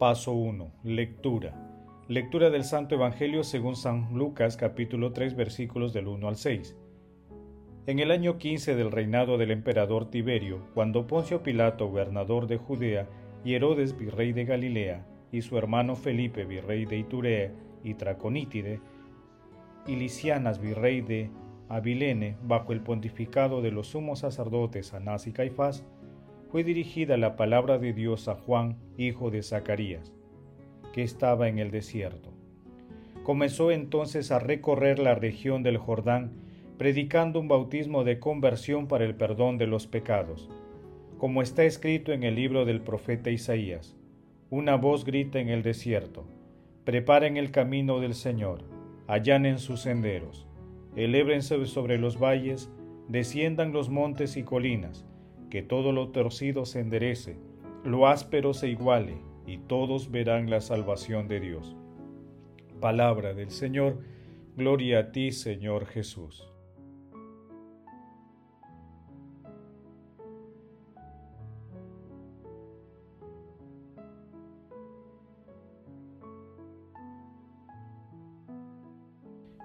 Paso 1. Lectura. Lectura del Santo Evangelio según San Lucas capítulo 3 versículos del 1 al 6. En el año 15 del reinado del emperador Tiberio, cuando Poncio Pilato, gobernador de Judea, y Herodes, virrey de Galilea, y su hermano Felipe, virrey de Iturea y Traconítide, y Licianas, virrey de Abilene, bajo el pontificado de los sumos sacerdotes Anás y Caifás, fue dirigida la palabra de Dios a Juan, hijo de Zacarías, que estaba en el desierto. Comenzó entonces a recorrer la región del Jordán, predicando un bautismo de conversión para el perdón de los pecados, como está escrito en el libro del profeta Isaías. Una voz grita en el desierto, preparen el camino del Señor, allanen sus senderos, elébrense sobre los valles, desciendan los montes y colinas, que todo lo torcido se enderece, lo áspero se iguale, y todos verán la salvación de Dios. Palabra del Señor, gloria a ti, Señor Jesús.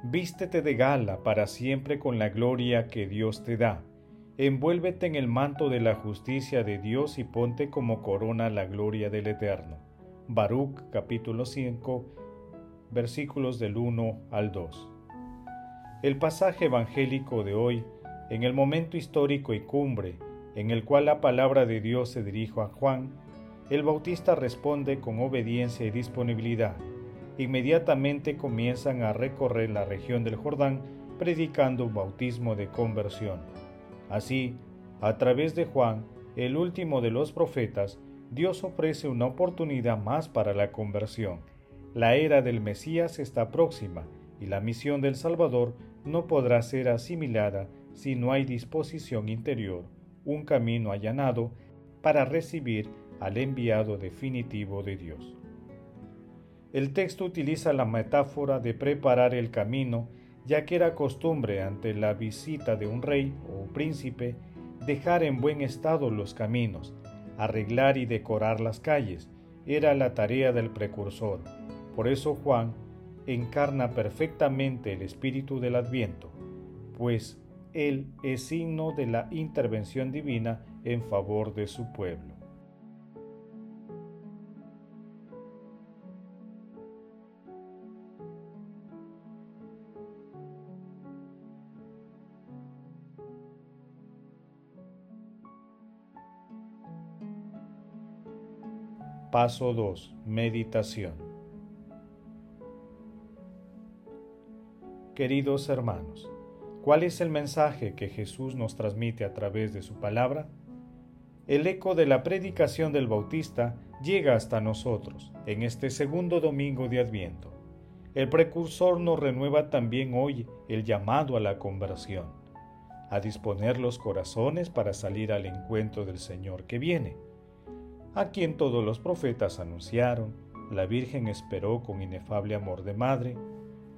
Vístete de gala para siempre con la gloria que Dios te da envuélvete en el manto de la justicia de Dios y ponte como corona la gloria del Eterno. Baruch capítulo 5 versículos del 1 al 2. El pasaje evangélico de hoy, en el momento histórico y cumbre en el cual la palabra de Dios se dirige a Juan, el bautista responde con obediencia y disponibilidad. Inmediatamente comienzan a recorrer la región del Jordán predicando un bautismo de conversión Así, a través de Juan, el último de los profetas, Dios ofrece una oportunidad más para la conversión. La era del Mesías está próxima y la misión del Salvador no podrá ser asimilada si no hay disposición interior, un camino allanado para recibir al enviado definitivo de Dios. El texto utiliza la metáfora de preparar el camino ya que era costumbre ante la visita de un rey o príncipe dejar en buen estado los caminos, arreglar y decorar las calles, era la tarea del precursor. Por eso Juan encarna perfectamente el espíritu del adviento, pues él es signo de la intervención divina en favor de su pueblo. Paso 2. Meditación. Queridos hermanos, ¿cuál es el mensaje que Jesús nos transmite a través de su palabra? El eco de la predicación del Bautista llega hasta nosotros en este segundo domingo de Adviento. El precursor nos renueva también hoy el llamado a la conversión, a disponer los corazones para salir al encuentro del Señor que viene a quien todos los profetas anunciaron, la Virgen esperó con inefable amor de madre,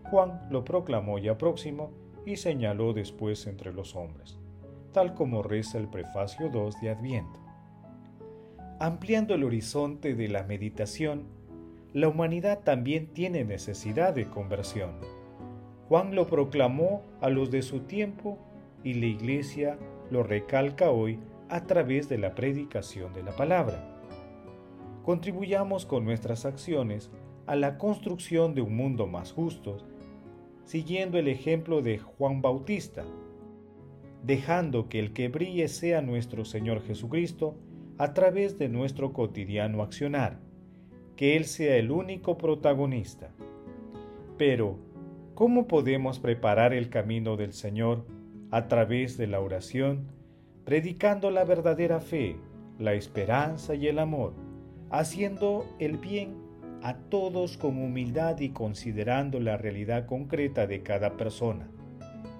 Juan lo proclamó ya próximo y señaló después entre los hombres, tal como reza el prefacio 2 de Adviento. Ampliando el horizonte de la meditación, la humanidad también tiene necesidad de conversión. Juan lo proclamó a los de su tiempo y la Iglesia lo recalca hoy a través de la predicación de la palabra contribuyamos con nuestras acciones a la construcción de un mundo más justo, siguiendo el ejemplo de Juan Bautista, dejando que el que brille sea nuestro Señor Jesucristo a través de nuestro cotidiano accionar, que Él sea el único protagonista. Pero, ¿cómo podemos preparar el camino del Señor a través de la oración, predicando la verdadera fe, la esperanza y el amor, haciendo el bien a todos con humildad y considerando la realidad concreta de cada persona,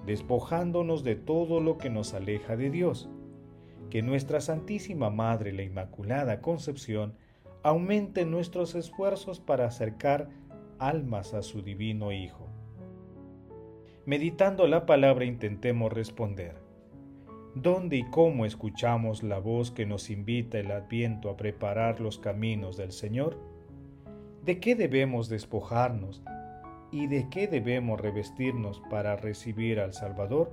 despojándonos de todo lo que nos aleja de Dios? Que nuestra Santísima Madre, la Inmaculada Concepción, aumente nuestros esfuerzos para acercar almas a su divino Hijo. Meditando la palabra intentemos responder. ¿Dónde y cómo escuchamos la voz que nos invita el adviento a preparar los caminos del Señor? ¿De qué debemos despojarnos y de qué debemos revestirnos para recibir al Salvador?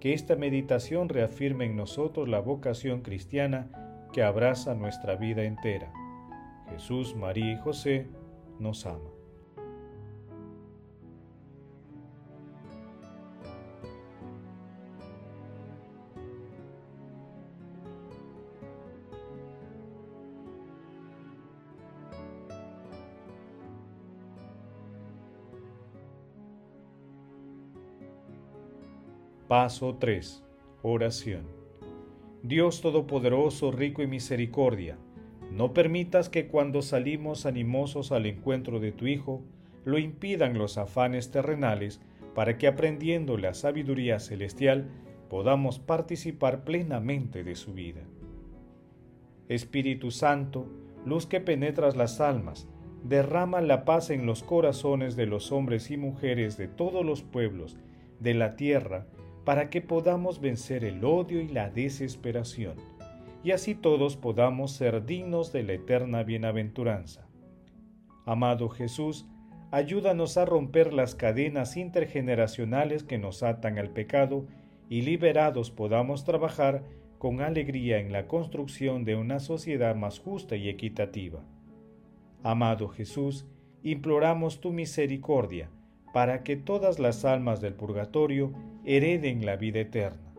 Que esta meditación reafirme en nosotros la vocación cristiana que abraza nuestra vida entera. Jesús, María y José nos ama. Paso 3. Oración. Dios Todopoderoso, rico en misericordia, no permitas que cuando salimos animosos al encuentro de tu Hijo, lo impidan los afanes terrenales, para que aprendiendo la sabiduría celestial podamos participar plenamente de su vida. Espíritu Santo, luz que penetras las almas, derrama la paz en los corazones de los hombres y mujeres de todos los pueblos de la tierra, para que podamos vencer el odio y la desesperación y así todos podamos ser dignos de la eterna bienaventuranza. Amado Jesús, ayúdanos a romper las cadenas intergeneracionales que nos atan al pecado y liberados podamos trabajar con alegría en la construcción de una sociedad más justa y equitativa. Amado Jesús, imploramos tu misericordia para que todas las almas del purgatorio hereden la vida eterna.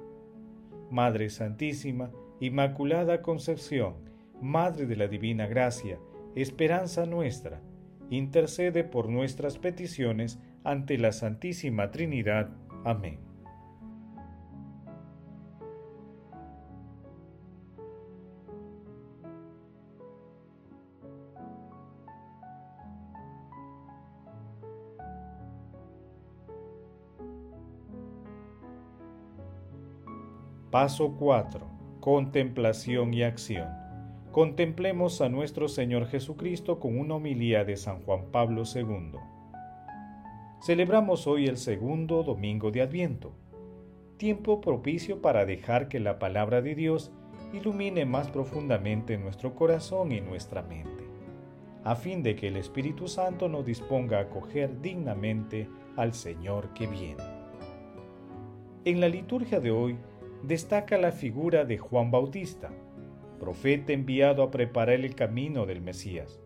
Madre Santísima, Inmaculada Concepción, Madre de la Divina Gracia, esperanza nuestra, intercede por nuestras peticiones ante la Santísima Trinidad. Amén. Paso 4 Contemplación y acción. Contemplemos a nuestro Señor Jesucristo con una homilía de San Juan Pablo II. Celebramos hoy el segundo domingo de Adviento, tiempo propicio para dejar que la palabra de Dios ilumine más profundamente nuestro corazón y nuestra mente, a fin de que el Espíritu Santo nos disponga a acoger dignamente al Señor que viene. En la liturgia de hoy destaca la figura de Juan Bautista, profeta enviado a preparar el camino del Mesías.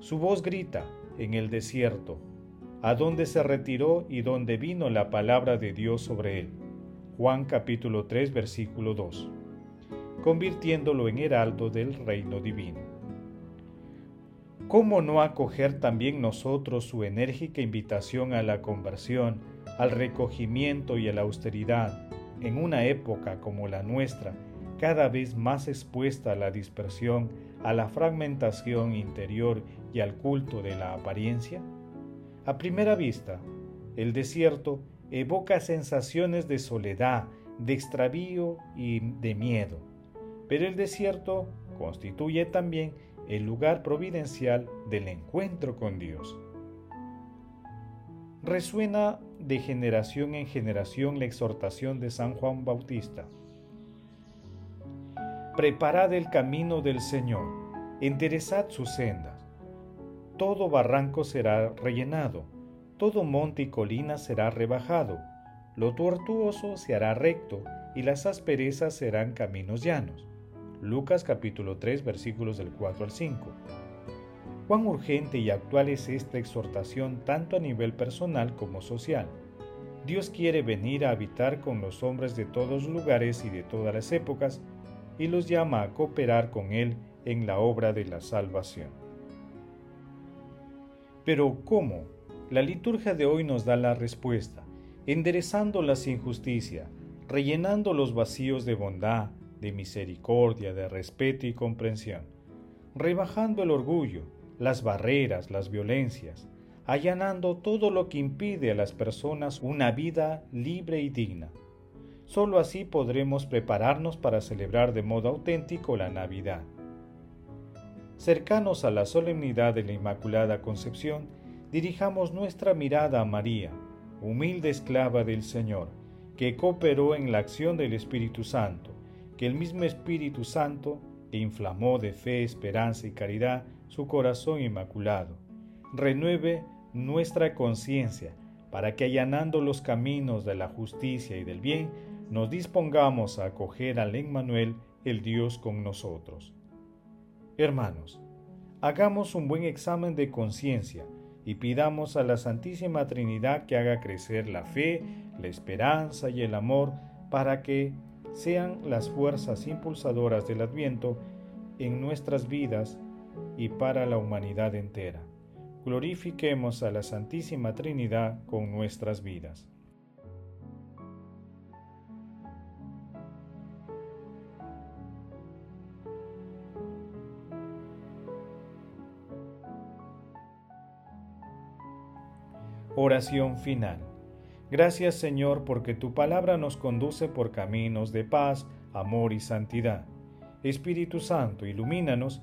Su voz grita en el desierto, a donde se retiró y donde vino la palabra de Dios sobre él. Juan capítulo 3 versículo 2, convirtiéndolo en heraldo del reino divino. ¿Cómo no acoger también nosotros su enérgica invitación a la conversión, al recogimiento y a la austeridad, en una época como la nuestra, cada vez más expuesta a la dispersión, a la fragmentación interior y al culto de la apariencia? A primera vista, el desierto evoca sensaciones de soledad, de extravío y de miedo, pero el desierto constituye también el lugar providencial del encuentro con Dios. Resuena de generación en generación la exhortación de San Juan Bautista. Preparad el camino del Señor, enderezad sus sendas. Todo barranco será rellenado, todo monte y colina será rebajado, lo tortuoso se hará recto y las asperezas serán caminos llanos. Lucas capítulo 3 versículos del 4 al 5. Cuán urgente y actual es esta exhortación tanto a nivel personal como social. Dios quiere venir a habitar con los hombres de todos lugares y de todas las épocas y los llama a cooperar con Él en la obra de la salvación. Pero ¿cómo? La liturgia de hoy nos da la respuesta, enderezando las injusticias, rellenando los vacíos de bondad, de misericordia, de respeto y comprensión, rebajando el orgullo, las barreras, las violencias, allanando todo lo que impide a las personas una vida libre y digna. Solo así podremos prepararnos para celebrar de modo auténtico la Navidad. Cercanos a la solemnidad de la Inmaculada Concepción, dirijamos nuestra mirada a María, humilde esclava del Señor, que cooperó en la acción del Espíritu Santo, que el mismo Espíritu Santo inflamó de fe, esperanza y caridad su corazón inmaculado, renueve nuestra conciencia para que allanando los caminos de la justicia y del bien, nos dispongamos a acoger al Emmanuel, el Dios con nosotros. Hermanos, hagamos un buen examen de conciencia y pidamos a la Santísima Trinidad que haga crecer la fe, la esperanza y el amor para que sean las fuerzas impulsadoras del Adviento en nuestras vidas y para la humanidad entera. Glorifiquemos a la Santísima Trinidad con nuestras vidas. Oración final. Gracias Señor porque tu palabra nos conduce por caminos de paz, amor y santidad. Espíritu Santo, ilumínanos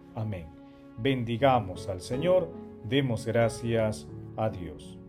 Amén. Bendigamos al Señor, demos gracias a Dios.